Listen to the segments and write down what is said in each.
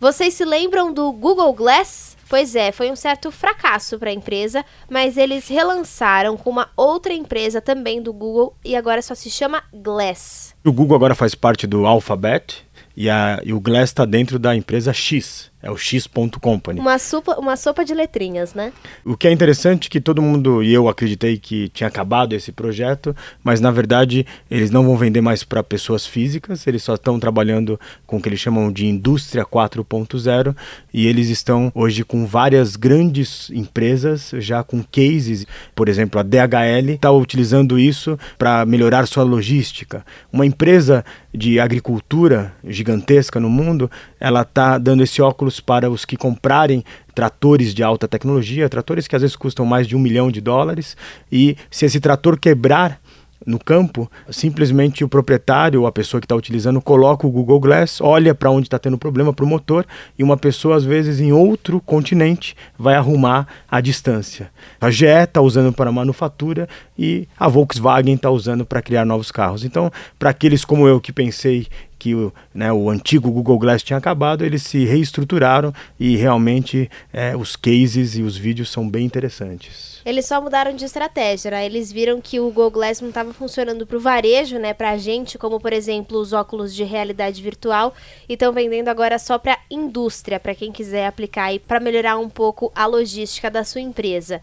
Vocês se lembram do Google Glass? Pois é, foi um certo fracasso para a empresa, mas eles relançaram com uma outra empresa também do Google e agora só se chama Glass. O Google agora faz parte do Alphabet e, a, e o Glass está dentro da empresa X. É o X.company. Uma sopa, uma sopa de letrinhas, né? O que é interessante é que todo mundo, e eu acreditei que tinha acabado esse projeto, mas na verdade eles não vão vender mais para pessoas físicas, eles só estão trabalhando com o que eles chamam de indústria 4.0 e eles estão hoje com várias grandes empresas, já com cases, por exemplo, a DHL está utilizando isso para melhorar sua logística. Uma empresa de agricultura gigantesca no mundo, ela está dando esse óculos para os que comprarem tratores de alta tecnologia, tratores que às vezes custam mais de um milhão de dólares, e se esse trator quebrar, no campo, simplesmente o proprietário ou a pessoa que está utilizando coloca o Google Glass, olha para onde está tendo problema para o motor e uma pessoa, às vezes, em outro continente, vai arrumar a distância. A GE está usando para manufatura e a Volkswagen está usando para criar novos carros. Então, para aqueles como eu que pensei que o, né, o antigo Google Glass tinha acabado, eles se reestruturaram e realmente é, os cases e os vídeos são bem interessantes. Eles só mudaram de estratégia, né? Eles viram que o Google Glass não estava funcionando para o varejo, né, para a gente, como por exemplo os óculos de realidade virtual, e estão vendendo agora só para indústria, para quem quiser aplicar e para melhorar um pouco a logística da sua empresa.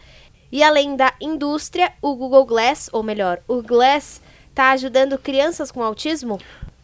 E além da indústria, o Google Glass, ou melhor, o Glass está ajudando crianças com autismo?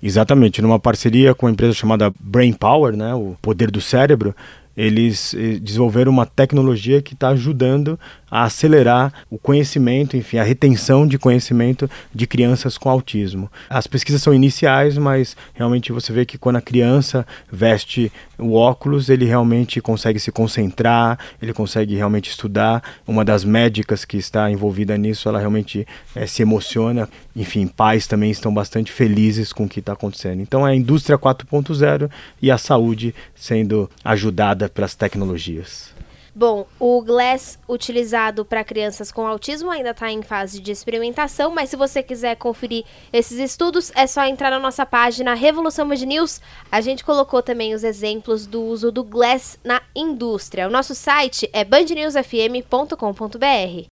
Exatamente, numa parceria com uma empresa chamada Brain Power, né, o poder do cérebro, eles eh, desenvolveram uma tecnologia que está ajudando a acelerar o conhecimento, enfim, a retenção de conhecimento de crianças com autismo. As pesquisas são iniciais, mas realmente você vê que quando a criança veste o óculos, ele realmente consegue se concentrar, ele consegue realmente estudar. Uma das médicas que está envolvida nisso, ela realmente é, se emociona. Enfim, pais também estão bastante felizes com o que está acontecendo. Então, é a indústria 4.0 e a saúde sendo ajudada pelas tecnologias. Bom, o Glass utilizado para crianças com autismo ainda está em fase de experimentação, mas se você quiser conferir esses estudos, é só entrar na nossa página Revolução Mod News. A gente colocou também os exemplos do uso do Glass na indústria. O nosso site é bandnewsfm.com.br.